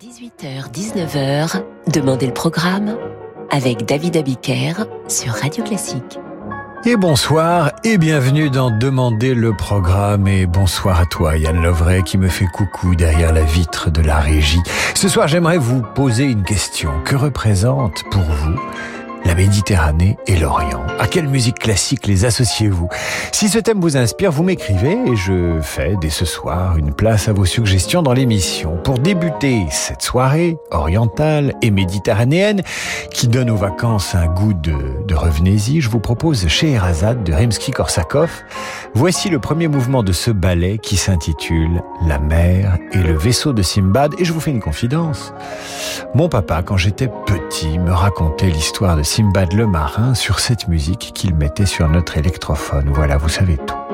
18h-19h, Demandez le programme avec David Abiker sur Radio Classique. Et bonsoir et bienvenue dans Demander le programme et bonsoir à toi Yann Lovray qui me fait coucou derrière la vitre de la régie. Ce soir j'aimerais vous poser une question. Que représente pour vous la Méditerranée et l'Orient. À quelle musique classique les associez-vous? Si ce thème vous inspire, vous m'écrivez et je fais dès ce soir une place à vos suggestions dans l'émission. Pour débuter cette soirée orientale et méditerranéenne qui donne aux vacances un goût de, revenez-y, je vous propose Scheherazade de Rimsky-Korsakov. Voici le premier mouvement de ce ballet qui s'intitule La mer et le vaisseau de Simbad et je vous fais une confidence. Mon papa, quand j'étais petit, me racontait l'histoire de Simbad le marin sur cette musique qu'il mettait sur notre électrophone. Voilà, vous savez tout.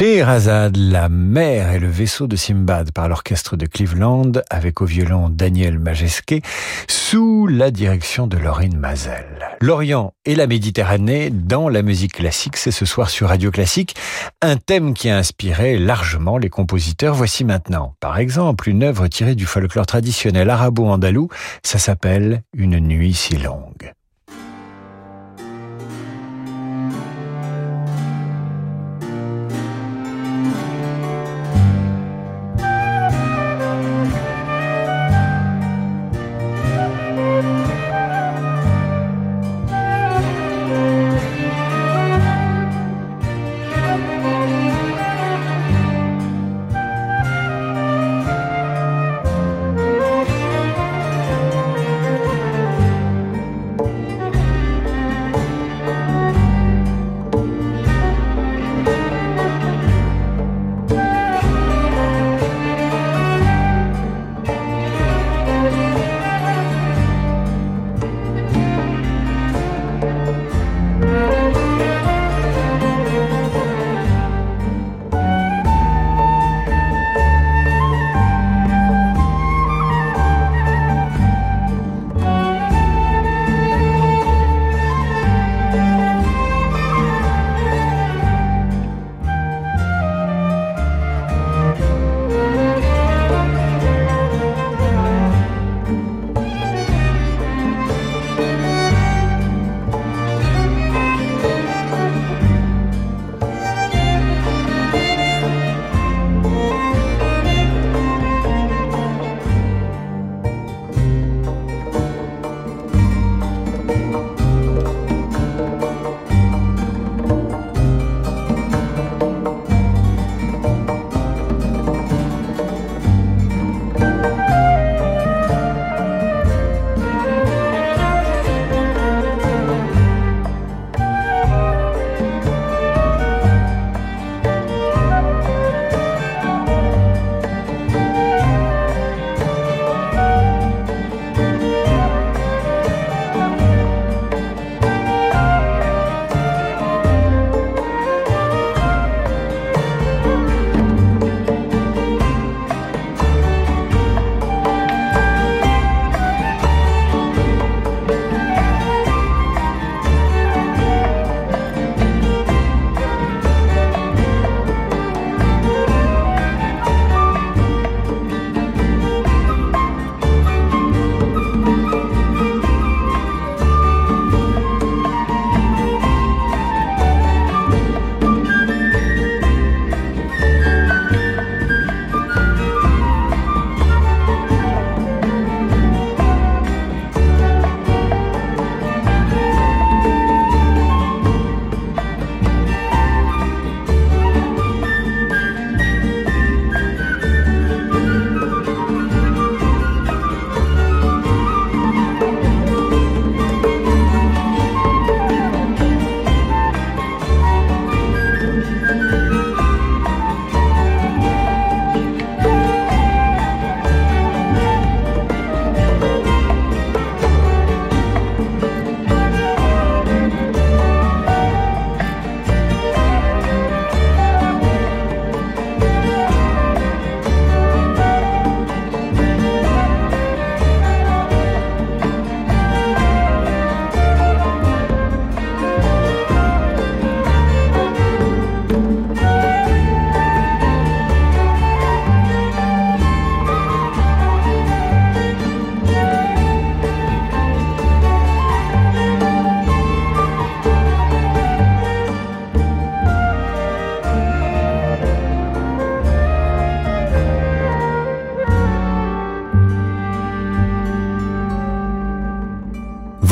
Scheherazade, la mer et le vaisseau de Simbad par l'orchestre de Cleveland avec au violon Daniel Majesquet sous la direction de Laurine Mazel. L'Orient et la Méditerranée dans la musique classique, c'est ce soir sur Radio Classique, un thème qui a inspiré largement les compositeurs. Voici maintenant, par exemple, une œuvre tirée du folklore traditionnel arabo-andalou, ça s'appelle Une nuit si longue.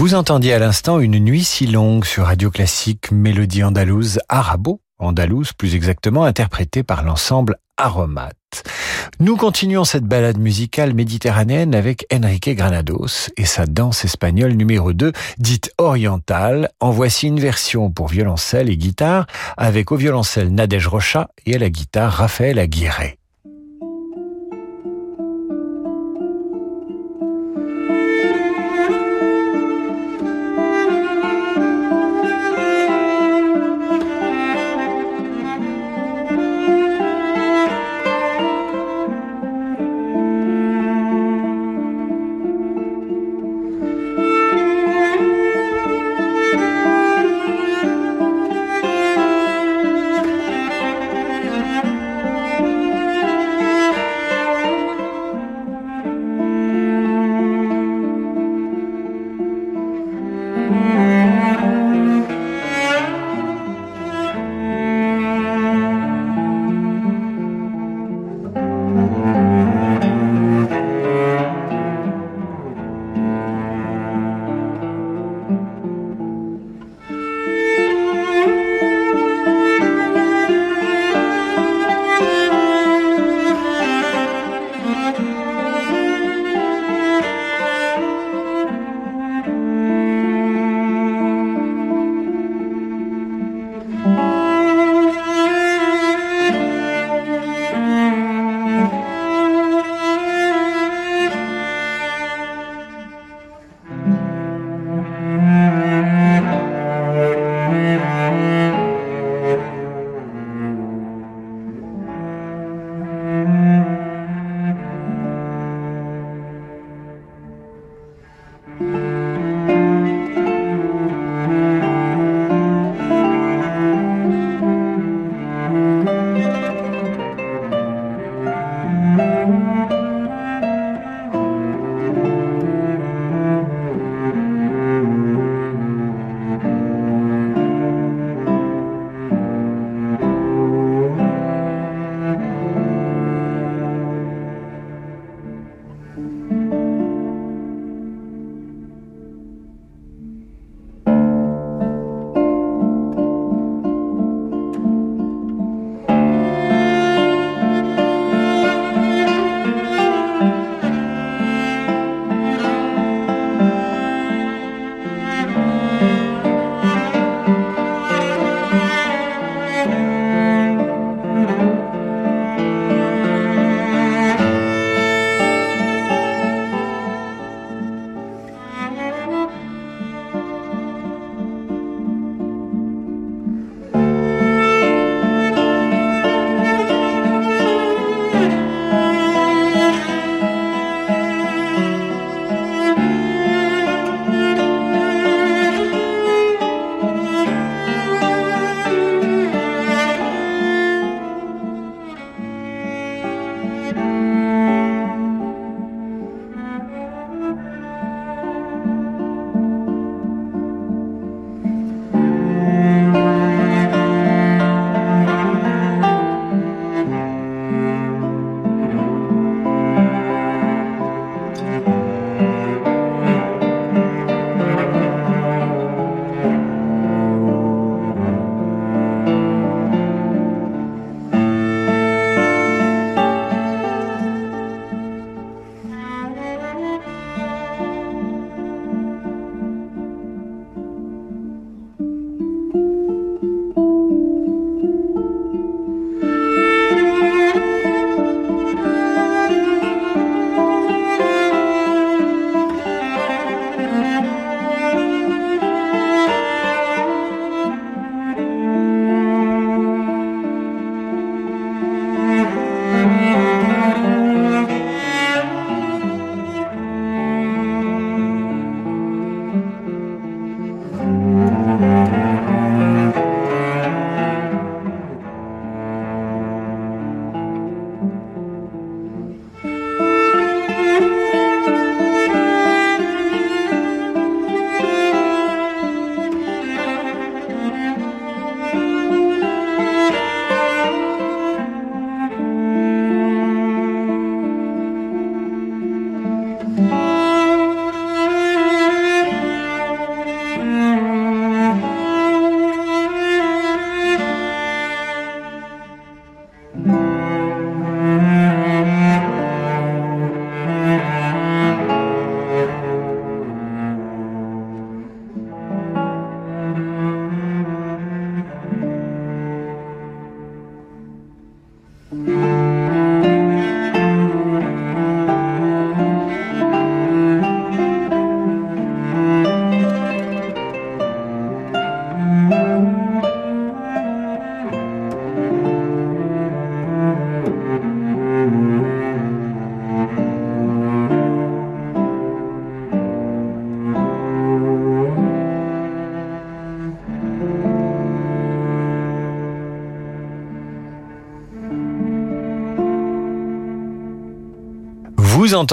Vous entendiez à l'instant une nuit si longue sur Radio Classique, mélodie andalouse, arabo, andalouse plus exactement, interprétée par l'ensemble Aromat. Nous continuons cette balade musicale méditerranéenne avec Enrique Granados et sa danse espagnole numéro 2, dite orientale. En voici une version pour violoncelle et guitare avec au violoncelle Nadège Rocha et à la guitare Raphaël Aguirre.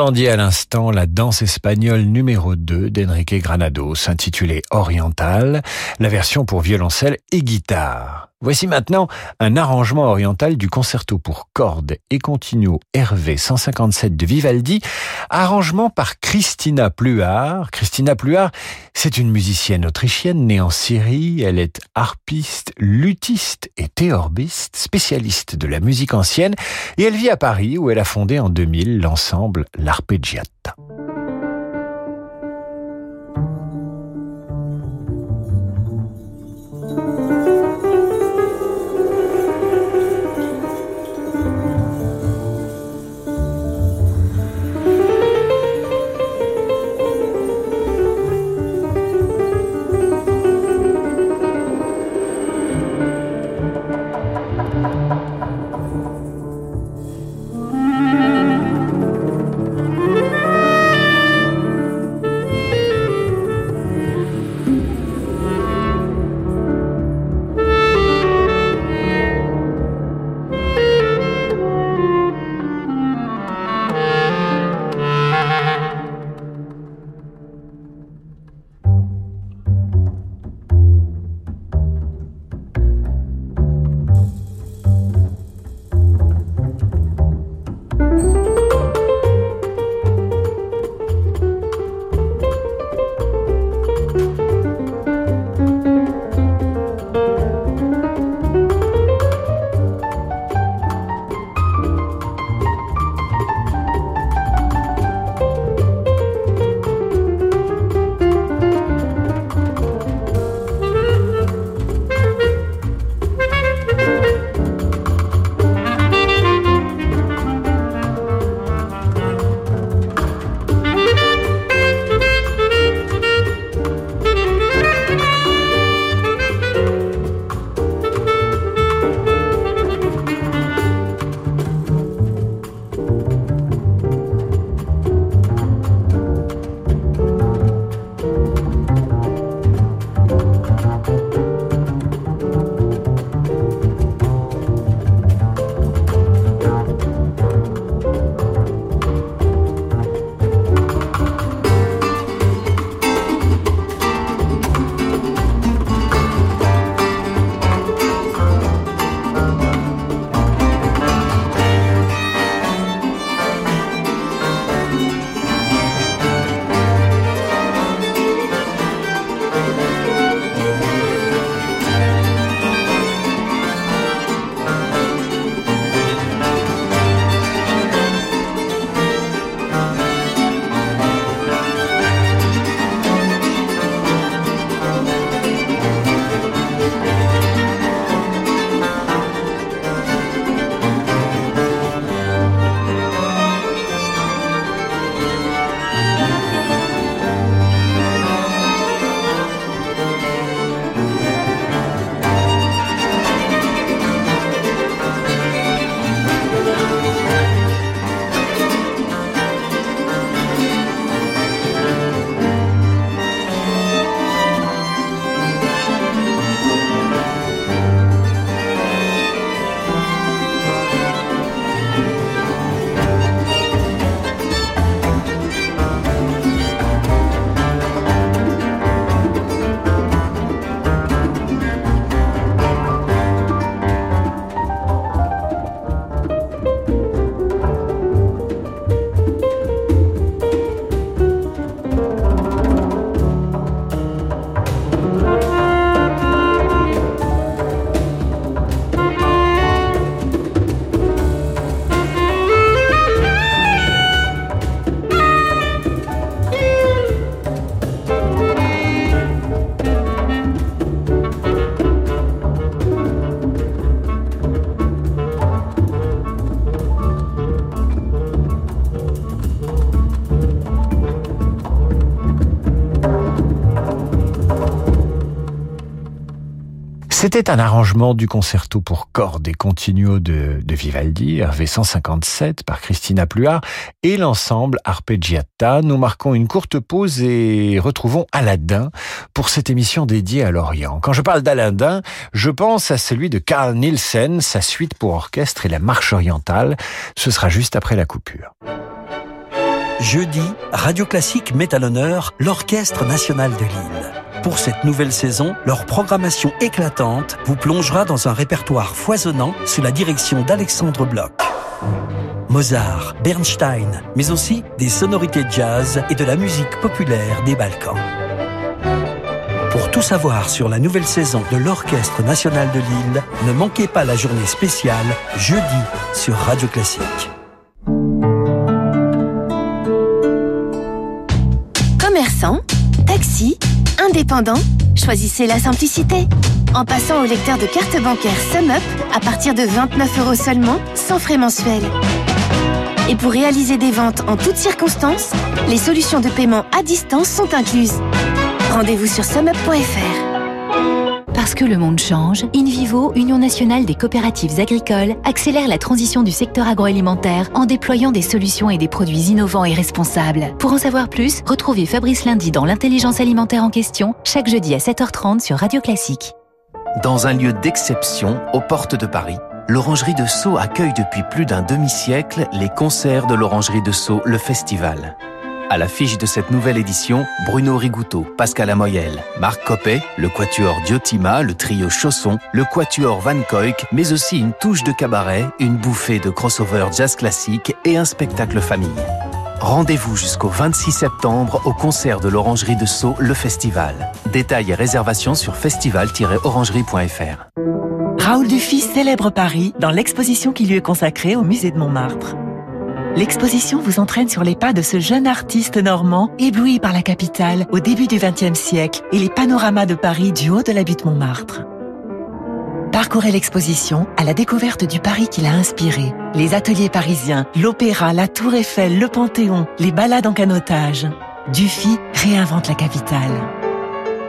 Entendiez à l'instant la danse espagnole numéro 2 d'Enrique Granados, intitulée Oriental, la version pour violoncelle et guitare. Voici maintenant un arrangement oriental du concerto pour cordes et continuo Hervé 157 de Vivaldi, arrangement par Christina Pluart. Christina Pluart, c'est une musicienne autrichienne née en Syrie. Elle est harpiste, luthiste et théorbiste, spécialiste de la musique ancienne, et elle vit à Paris où elle a fondé en 2000 l'ensemble L'Arpeggiata. C'était un arrangement du concerto pour cordes et continuo de, Vivaldi, Hervé 157 par Christina Pluart et l'ensemble Arpeggiata. Nous marquons une courte pause et retrouvons Aladdin pour cette émission dédiée à l'Orient. Quand je parle d'Aladdin, je pense à celui de Carl Nielsen, sa suite pour orchestre et la marche orientale. Ce sera juste après la coupure. Jeudi, Radio Classique met à l'honneur l'Orchestre national de Lille. Pour cette nouvelle saison, leur programmation éclatante vous plongera dans un répertoire foisonnant sous la direction d'Alexandre Bloch. Mozart, Bernstein, mais aussi des sonorités jazz et de la musique populaire des Balkans. Pour tout savoir sur la nouvelle saison de l'Orchestre national de Lille, ne manquez pas la journée spéciale jeudi sur Radio Classique. Commerçant, taxi, indépendant, choisissez la simplicité. En passant au lecteur de carte bancaire SumUp à partir de 29 euros seulement, sans frais mensuels. Et pour réaliser des ventes en toutes circonstances, les solutions de paiement à distance sont incluses. Rendez-vous sur sumup.fr. Parce que le monde change, InVivo, Union nationale des coopératives agricoles, accélère la transition du secteur agroalimentaire en déployant des solutions et des produits innovants et responsables. Pour en savoir plus, retrouvez Fabrice Lundi dans l'intelligence alimentaire en question, chaque jeudi à 7h30 sur Radio Classique. Dans un lieu d'exception, aux portes de Paris, l'Orangerie de Sceaux accueille depuis plus d'un demi-siècle les concerts de l'Orangerie de Sceaux, le festival. À l'affiche de cette nouvelle édition, Bruno Rigouteau, Pascal Amoyel, Marc Coppet, le quatuor Diotima, le trio Chausson, le quatuor Van Koyk, mais aussi une touche de cabaret, une bouffée de crossover jazz classique et un spectacle famille. Rendez-vous jusqu'au 26 septembre au concert de l'Orangerie de Sceaux, le festival. Détails et réservations sur festival-orangerie.fr. Raoul Dufy célèbre Paris dans l'exposition qui lui est consacrée au musée de Montmartre. L'exposition vous entraîne sur les pas de ce jeune artiste normand, ébloui par la capitale au début du XXe siècle et les panoramas de Paris du haut de la butte Montmartre. Parcourez l'exposition à la découverte du Paris qui l'a inspiré. Les ateliers parisiens, l'opéra, la tour Eiffel, le Panthéon, les balades en canotage. Dufy réinvente la capitale.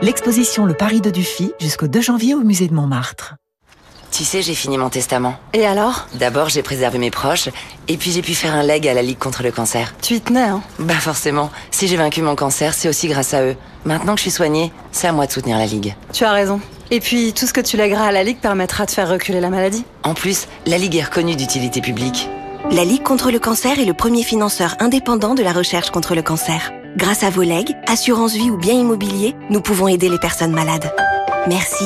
L'exposition Le Paris de Dufy jusqu'au 2 janvier au musée de Montmartre. Tu sais, j'ai fini mon testament. Et alors? D'abord, j'ai préservé mes proches, et puis j'ai pu faire un leg à la Ligue contre le cancer. Tu y tenais, hein? Bah forcément. Si j'ai vaincu mon cancer, c'est aussi grâce à eux. Maintenant que je suis soignée, c'est à moi de soutenir la Ligue. Tu as raison. Et puis, tout ce que tu lègueras à la Ligue permettra de faire reculer la maladie? En plus, la Ligue est reconnue d'utilité publique. La Ligue contre le cancer est le premier financeur indépendant de la recherche contre le cancer. Grâce à vos legs, assurance vie ou bien immobilier, nous pouvons aider les personnes malades. Merci.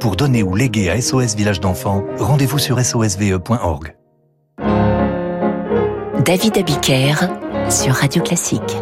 Pour donner ou léguer à SOS Village d'enfants, rendez-vous sur sosve.org. David Abiker sur Radio Classique.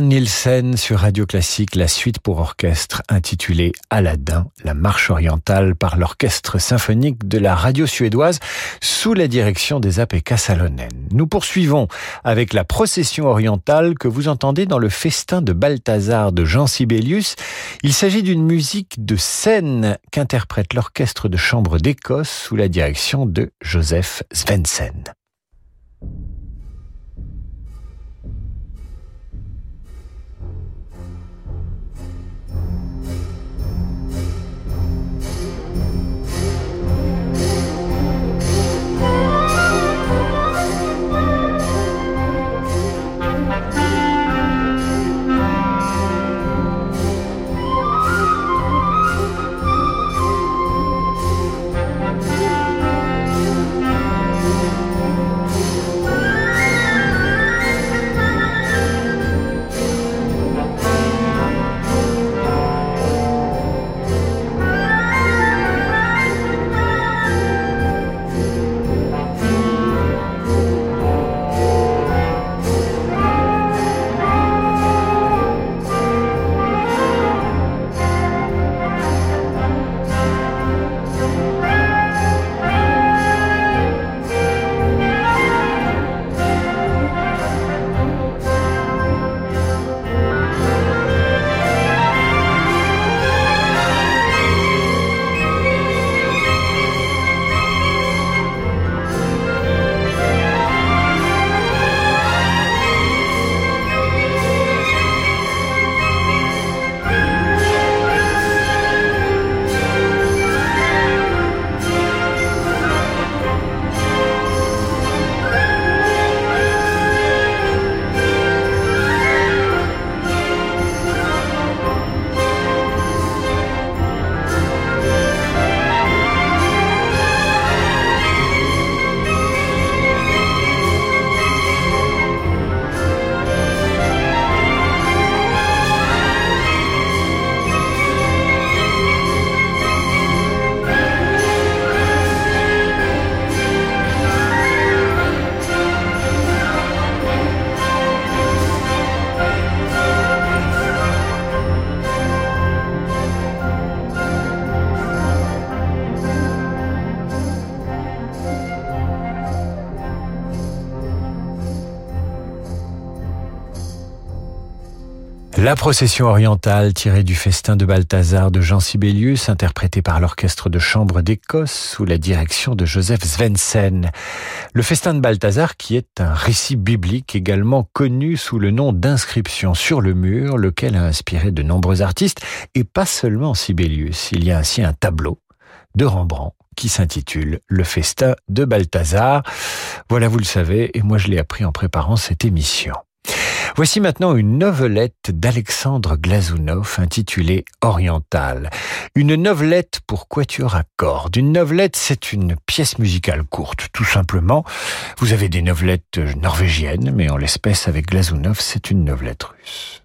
Nielsen sur Radio Classique, la suite pour orchestre intitulée Aladdin, la marche orientale par l'orchestre symphonique de la radio suédoise sous la direction des A.P.K. Salonen. Nous poursuivons avec la procession orientale que vous entendez dans le festin de Balthazar de Jean Sibelius. Il s'agit d'une musique de scène qu'interprète l'orchestre de chambre d'Écosse sous la direction de Joseph Svensson. La procession orientale tirée du festin de Balthazar de Jean Sibelius, interprétée par l'orchestre de chambre d'Écosse sous la direction de Joseph Svensson. Le festin de Balthazar qui est un récit biblique également connu sous le nom d'inscription sur le mur, lequel a inspiré de nombreux artistes et pas seulement Sibelius. Il y a ainsi un tableau de Rembrandt qui s'intitule Le festin de Balthazar. Voilà, vous le savez, et moi je l'ai appris en préparant cette émission. Voici maintenant une novelette d'Alexandre Glazounov intitulée Oriental. Une novelette pour quatuor à cordes. Une novelette, c'est une pièce musicale courte, tout simplement. Vous avez des novelettes norvégiennes, mais en l'espèce avec Glazounov, c'est une novelette russe.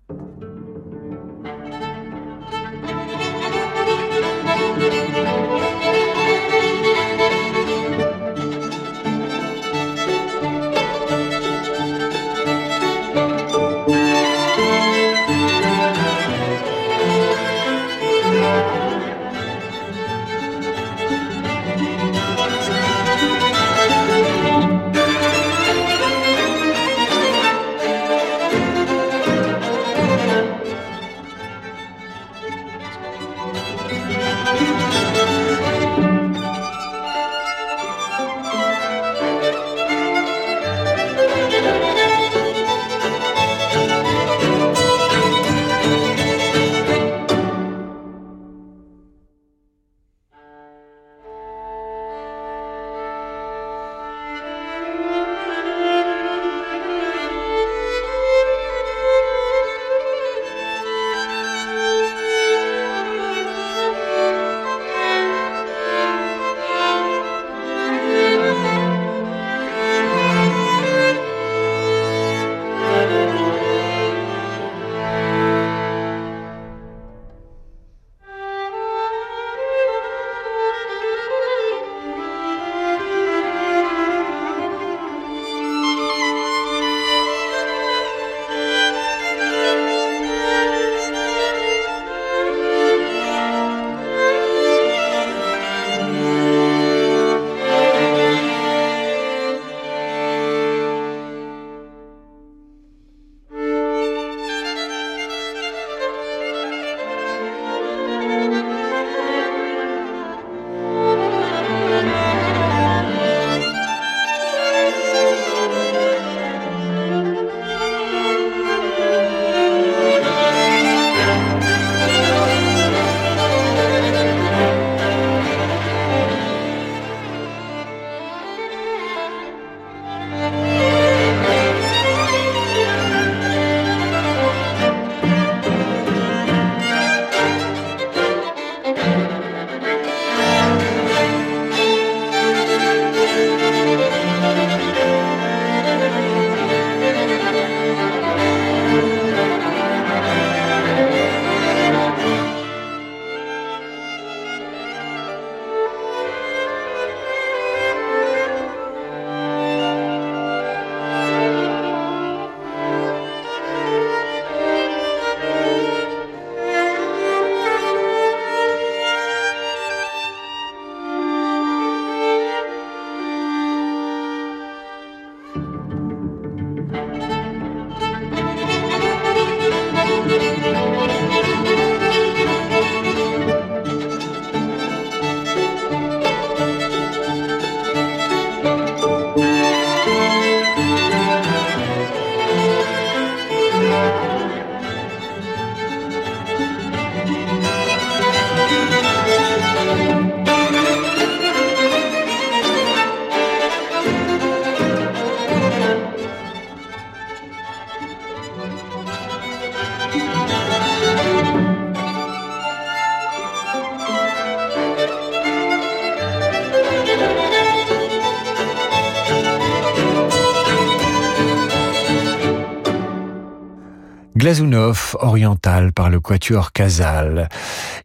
Glazunov, oriental par le quatuor Casal.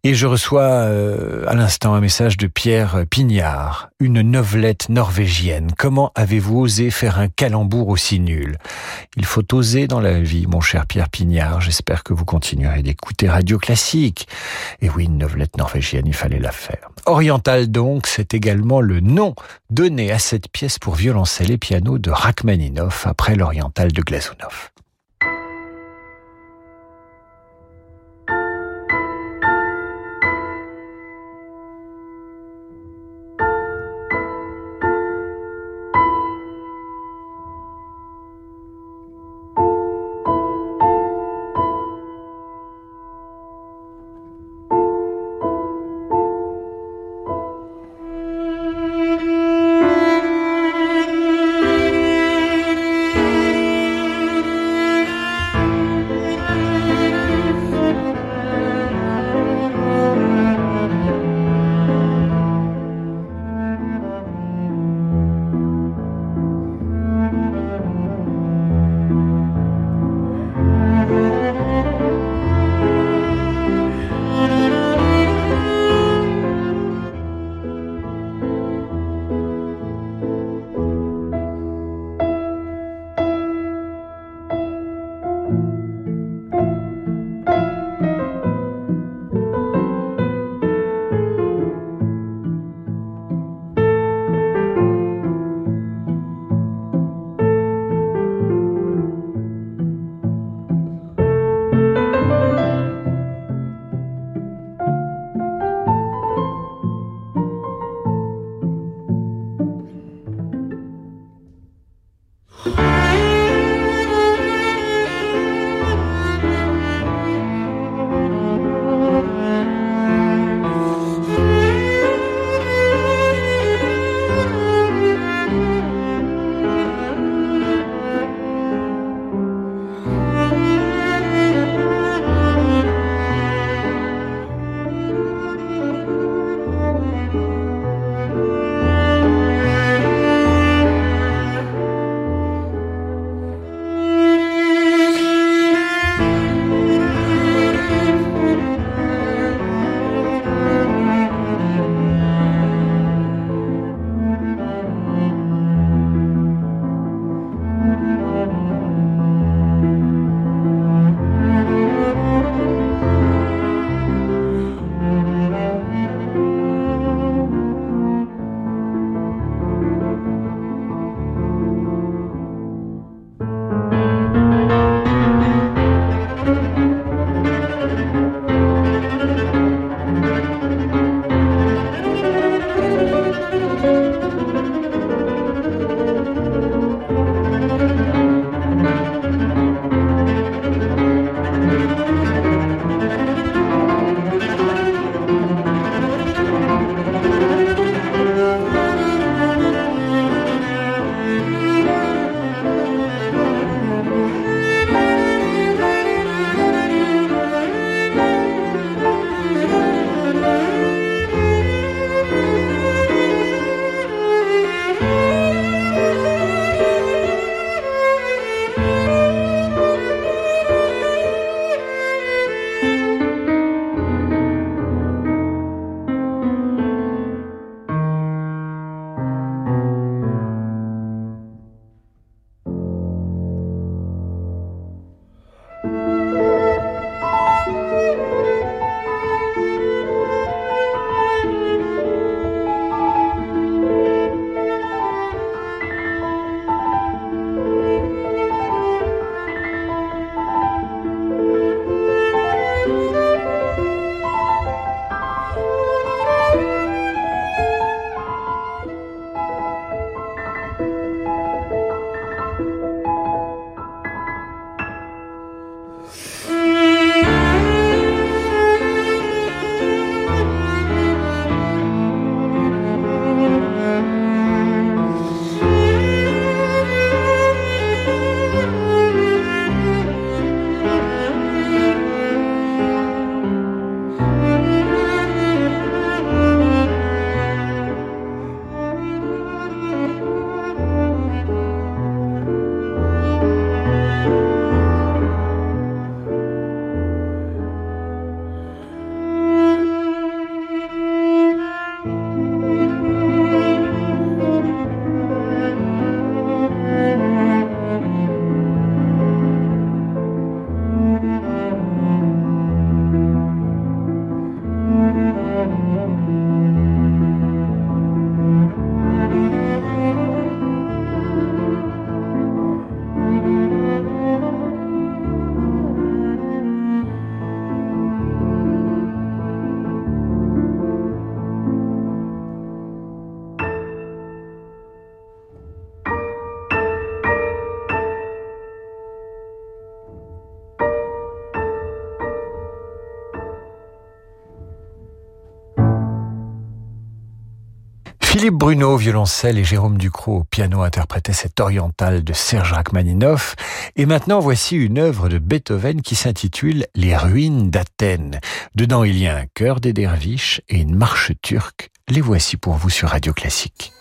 Et je reçois euh, à l'instant un message de Pierre Pignard, une novelette norvégienne. Comment avez-vous osé faire un calembour aussi nul? Il faut oser dans la vie, mon cher Pierre Pignard. J'espère que vous continuerez d'écouter Radio Classique. Et oui, une novelette norvégienne, il fallait la faire. Oriental donc, c'est également le nom donné à cette pièce pour violoncelle et piano de Rachmaninoff après l'oriental de Glazunov. Philippe Bruno, violoncelle, et Jérôme Ducrot au piano interprétaient cet oriental de Serge Rachmaninoff. Et maintenant, voici une œuvre de Beethoven qui s'intitule Les ruines d'Athènes. Dedans, il y a un chœur des derviches et une marche turque. Les voici pour vous sur Radio Classique.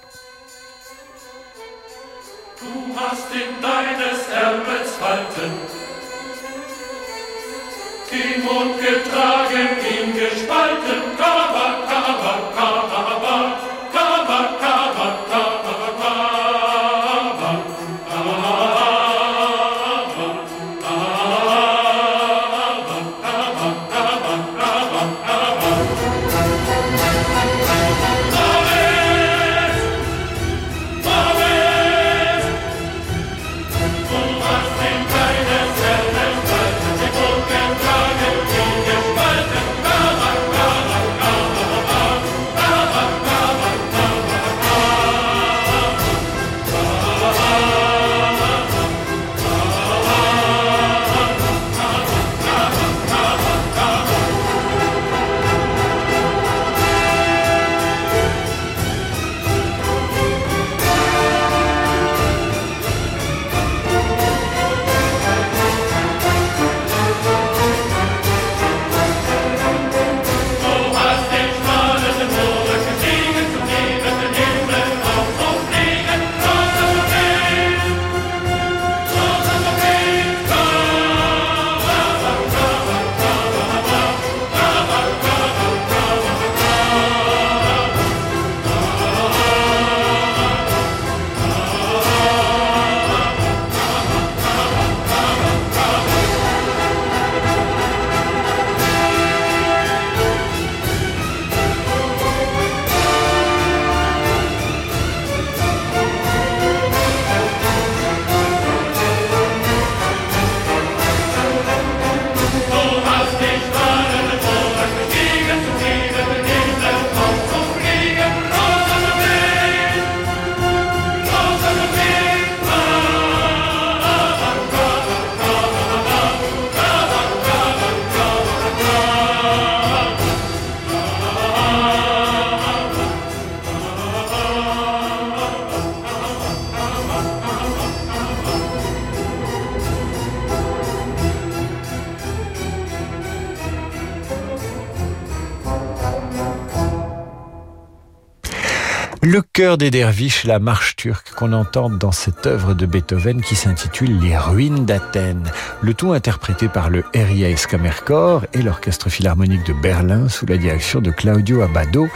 Cœur des derviches, la marche turque qu'on entend dans cette œuvre de Beethoven qui s'intitule Les ruines d'Athènes. Le tout interprété par le RIAS Kammerchor et l'Orchestre Philharmonique de Berlin sous la direction de Claudio Abbado.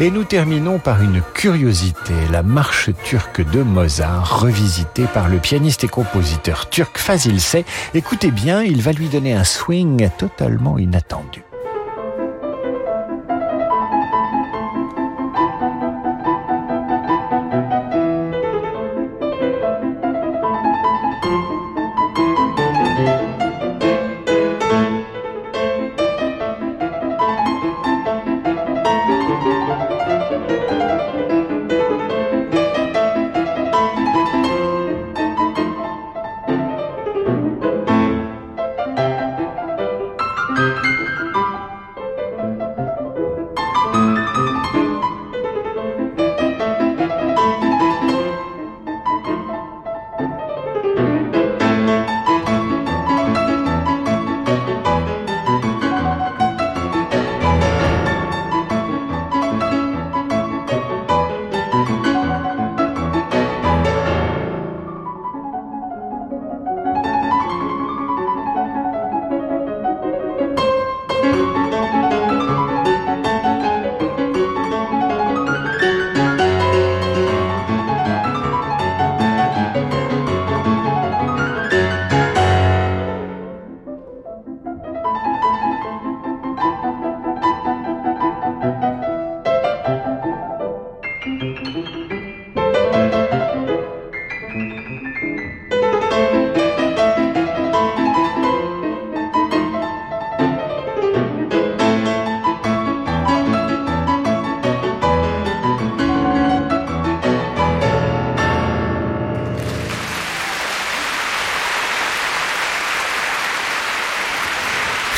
Et nous terminons par une curiosité, la marche turque de Mozart, revisitée par le pianiste et compositeur turc Fazil Say. Écoutez bien, il va lui donner un swing totalement inattendu.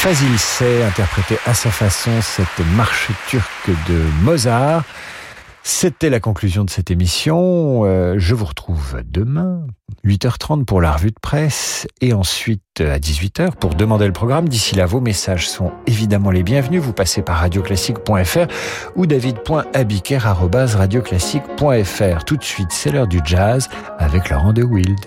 Fazil sait interpréter à sa façon cette marche turque de Mozart. C'était la conclusion de cette émission. Euh, je vous retrouve demain, 8h30 pour la revue de presse et ensuite à 18h pour demander le programme. D'ici là, vos messages sont évidemment les bienvenus. Vous passez par radioclassique.fr ou david.abiker.radioclassique.fr. Tout de suite, c'est l'heure du jazz avec Laurent de Wild.